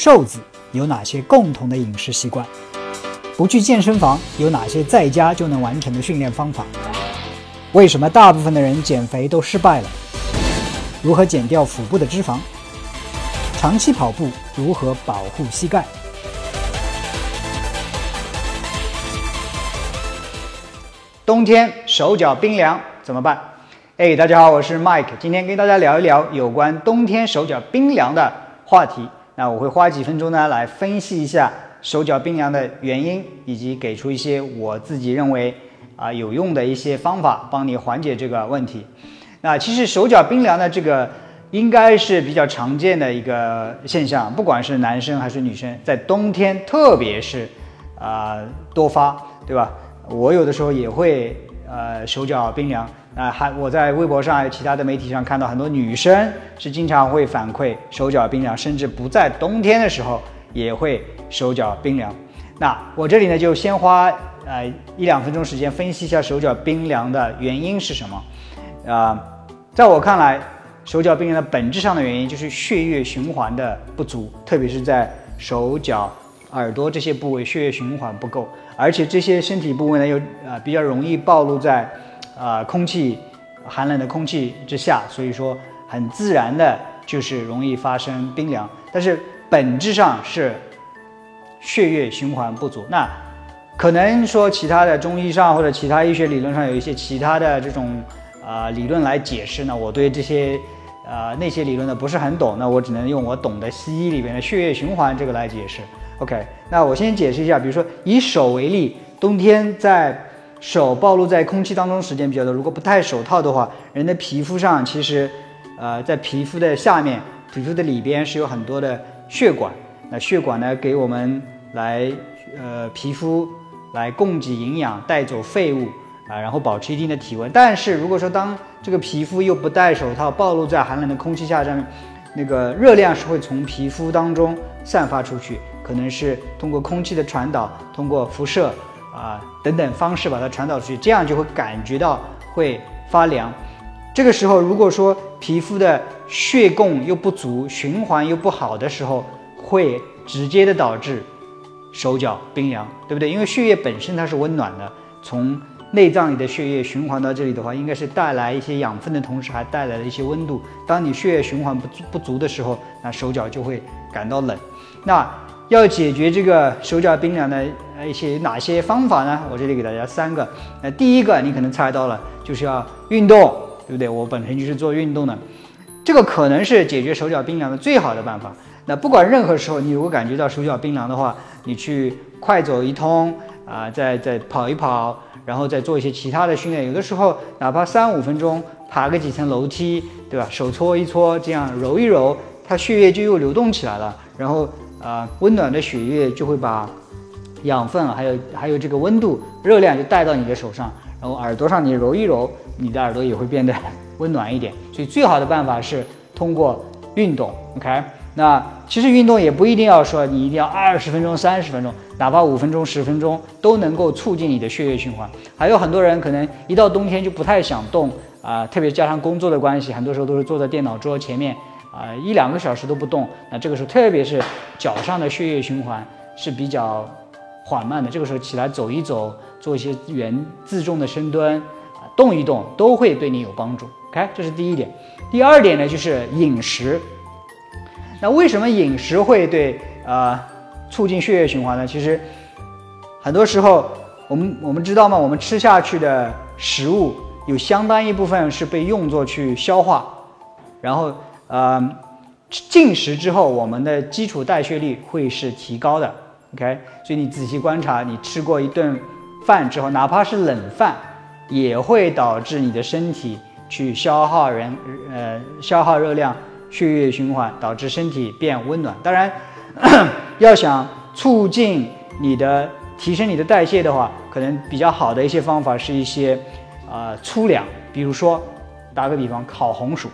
瘦子有哪些共同的饮食习惯？不去健身房有哪些在家就能完成的训练方法？为什么大部分的人减肥都失败了？如何减掉腹部的脂肪？长期跑步如何保护膝盖？冬天手脚冰凉怎么办？哎，大家好，我是 Mike，今天跟大家聊一聊有关冬天手脚冰凉的话题。那我会花几分钟呢来分析一下手脚冰凉的原因，以及给出一些我自己认为啊有用的一些方法，帮你缓解这个问题。那其实手脚冰凉的这个应该是比较常见的一个现象，不管是男生还是女生，在冬天特别是啊多发，对吧？我有的时候也会呃手脚冰凉啊，还我在微博上还有其他的媒体上看到很多女生是经常会反馈手脚冰凉，甚至不在冬天的时候也会手脚冰凉。那我这里呢就先花呃一两分钟时间分析一下手脚冰凉的原因是什么。啊，在我看来，手脚冰凉的本质上的原因就是血液循环的不足，特别是在手脚。耳朵这些部位血液循环不够，而且这些身体部位呢又啊比较容易暴露在啊空气寒冷的空气之下，所以说很自然的就是容易发生冰凉。但是本质上是血液循环不足。那可能说其他的中医上或者其他医学理论上有一些其他的这种啊理论来解释呢？我对这些啊那些理论呢不是很懂，那我只能用我懂的西医里边的血液循环这个来解释。OK，那我先解释一下，比如说以手为例，冬天在手暴露在空气当中时间比较多，如果不戴手套的话，人的皮肤上其实，呃，在皮肤的下面、皮肤的里边是有很多的血管，那血管呢给我们来呃皮肤来供给营养、带走废物啊，然后保持一定的体温。但是如果说当这个皮肤又不戴手套，暴露在寒冷的空气下，上面那个热量是会从皮肤当中散发出去。可能是通过空气的传导，通过辐射啊等等方式把它传导出去，这样就会感觉到会发凉。这个时候，如果说皮肤的血供又不足，循环又不好的时候，会直接的导致手脚冰凉，对不对？因为血液本身它是温暖的，从内脏里的血液循环到这里的话，应该是带来一些养分的同时，还带来了一些温度。当你血液循环不不足的时候，那手脚就会感到冷。那要解决这个手脚冰凉的呃一些哪些方法呢？我这里给大家三个。那第一个你可能猜到了，就是要运动，对不对？我本身就是做运动的，这个可能是解决手脚冰凉的最好的办法。那不管任何时候，你如果感觉到手脚冰凉的话，你去快走一通啊，再再跑一跑，然后再做一些其他的训练。有的时候哪怕三五分钟爬个几层楼梯，对吧？手搓一搓，这样揉一揉，它血液就又流动起来了，然后。啊，温暖的血液就会把养分，还有还有这个温度、热量就带到你的手上，然后耳朵上你揉一揉，你的耳朵也会变得温暖一点。所以最好的办法是通过运动。OK，那其实运动也不一定要说你一定要二十分钟、三十分钟，哪怕五分钟、十分钟都能够促进你的血液循环。还有很多人可能一到冬天就不太想动啊，特别加上工作的关系，很多时候都是坐在电脑桌前面。啊，一两个小时都不动，那这个时候特别是脚上的血液循环是比较缓慢的，这个时候起来走一走，做一些原自重的深蹲，啊，动一动都会对你有帮助。OK，这是第一点。第二点呢，就是饮食。那为什么饮食会对呃促进血液循环呢？其实很多时候我们我们知道吗？我们吃下去的食物有相当一部分是被用作去消化，然后。呃，进食之后，我们的基础代谢率会是提高的。OK，所以你仔细观察，你吃过一顿饭之后，哪怕是冷饭，也会导致你的身体去消耗人呃消耗热量，血液循环，导致身体变温暖。当然，要想促进你的提升你的代谢的话，可能比较好的一些方法是一些呃粗粮，比如说打个比方，烤红薯。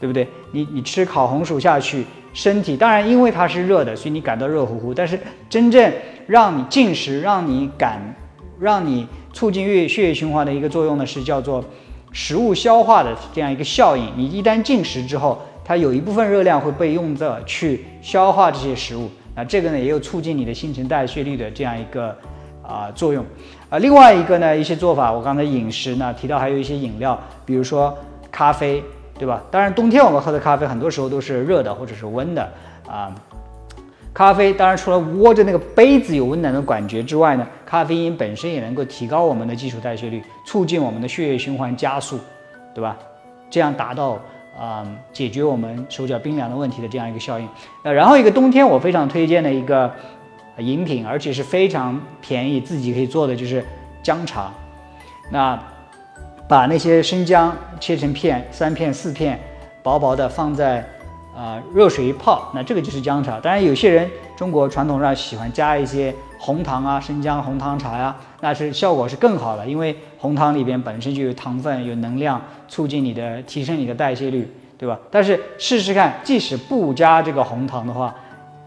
对不对？你你吃烤红薯下去，身体当然因为它是热的，所以你感到热乎乎。但是真正让你进食，让你感，让你促进血血液循环的一个作用呢，是叫做食物消化的这样一个效应。你一旦进食之后，它有一部分热量会被用作去消化这些食物，那这个呢也有促进你的新陈代谢率的这样一个啊作用。啊，另外一个呢一些做法，我刚才饮食呢提到还有一些饮料，比如说咖啡，对吧？当然冬天我们喝的咖啡很多时候都是热的或者是温的啊。咖啡当然除了握着那个杯子有温暖的感觉之外呢，咖啡因本身也能够提高我们的基础代谢率，促进我们的血液循环加速，对吧？这样达到啊解决我们手脚冰凉的问题的这样一个效应。呃，然后一个冬天我非常推荐的一个饮品，而且是非常便宜，自己可以做的就是姜茶。那把那些生姜切成片，三片四片，薄薄的放在。啊，热水一泡，那这个就是姜茶。当然，有些人中国传统上喜欢加一些红糖啊，生姜红糖茶呀，那是效果是更好的，因为红糖里边本身就有糖分，有能量，促进你的提升你的代谢率，对吧？但是试试看，即使不加这个红糖的话，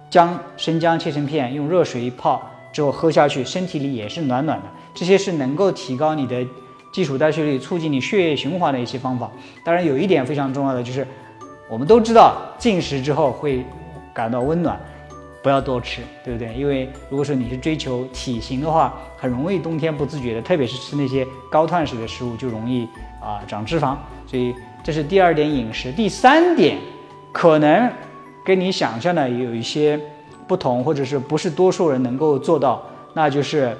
姜生姜切成片，用热水一泡之后喝下去，身体里也是暖暖的。这些是能够提高你的基础代谢率，促进你血液循环的一些方法。当然，有一点非常重要的就是。我们都知道进食之后会感到温暖，不要多吃，对不对？因为如果说你是追求体型的话，很容易冬天不自觉的，特别是吃那些高碳水的食物，就容易啊长脂肪。所以这是第二点饮食。第三点，可能跟你想象的有一些不同，或者是不是多数人能够做到，那就是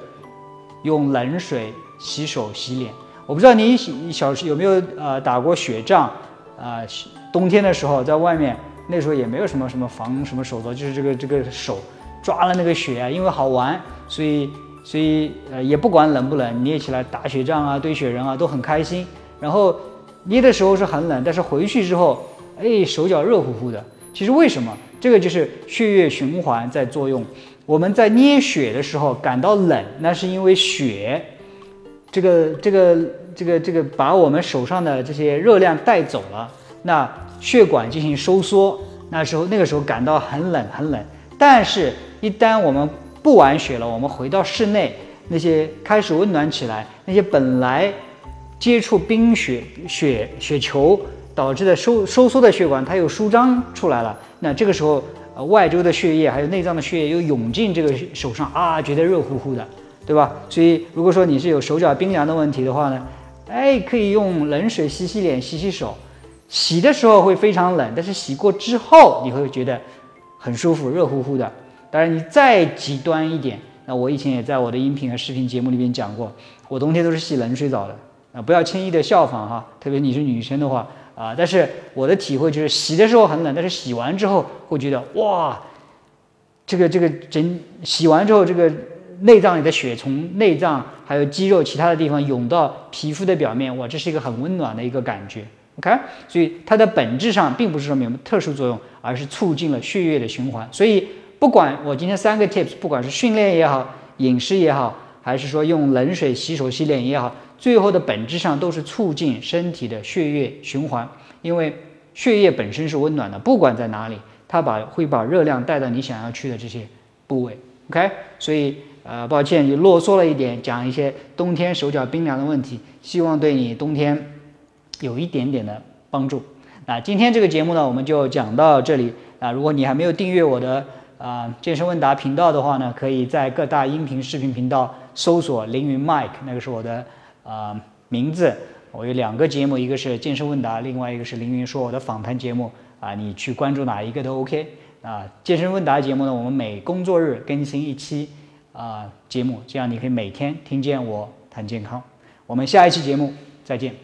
用冷水洗手洗脸。我不知道你小时有没有呃打过雪仗啊？冬天的时候，在外面那时候也没有什么什么防什么手镯，就是这个这个手抓了那个雪啊，因为好玩，所以所以呃也不管冷不冷，捏起来打雪仗啊，堆雪人啊都很开心。然后捏的时候是很冷，但是回去之后，哎手脚热乎乎的。其实为什么？这个就是血液循环在作用。我们在捏雪的时候感到冷，那是因为雪这个这个这个这个把我们手上的这些热量带走了。那血管进行收缩，那时候那个时候感到很冷很冷，但是，一旦我们不玩雪了，我们回到室内，那些开始温暖起来，那些本来接触冰雪雪雪球导致的收收缩的血管，它又舒张出来了。那这个时候，呃，外周的血液还有内脏的血液又涌进这个手上啊，觉得热乎乎的，对吧？所以，如果说你是有手脚冰凉的问题的话呢，哎，可以用冷水洗洗脸、洗洗手。洗的时候会非常冷，但是洗过之后你会觉得很舒服，热乎乎的。当然，你再极端一点，那我以前也在我的音频和视频节目里面讲过，我冬天都是洗冷水澡的啊，不要轻易的效仿哈，特别你是女生的话啊。但是我的体会就是，洗的时候很冷，但是洗完之后会觉得哇，这个这个整洗完之后，这个内脏里的血从内脏还有肌肉其他的地方涌到皮肤的表面，哇，这是一个很温暖的一个感觉。OK，所以它的本质上并不是说明特殊作用，而是促进了血液的循环。所以不管我今天三个 tips，不管是训练也好，饮食也好，还是说用冷水洗手洗脸也好，最后的本质上都是促进身体的血液循环。因为血液本身是温暖的，不管在哪里，它把会把热量带到你想要去的这些部位。OK，所以呃，抱歉，就啰嗦了一点，讲一些冬天手脚冰凉的问题，希望对你冬天。有一点点的帮助。那今天这个节目呢，我们就讲到这里。啊，如果你还没有订阅我的啊健身问答频道的话呢，可以在各大音频视频频道搜索凌云 Mike，那个是我的啊名字。我有两个节目，一个是健身问答，另外一个是凌云说我的访谈节目。啊，你去关注哪一个都 OK。啊，健身问答节目呢，我们每工作日更新一期啊节目，这样你可以每天听见我谈健康。我们下一期节目再见。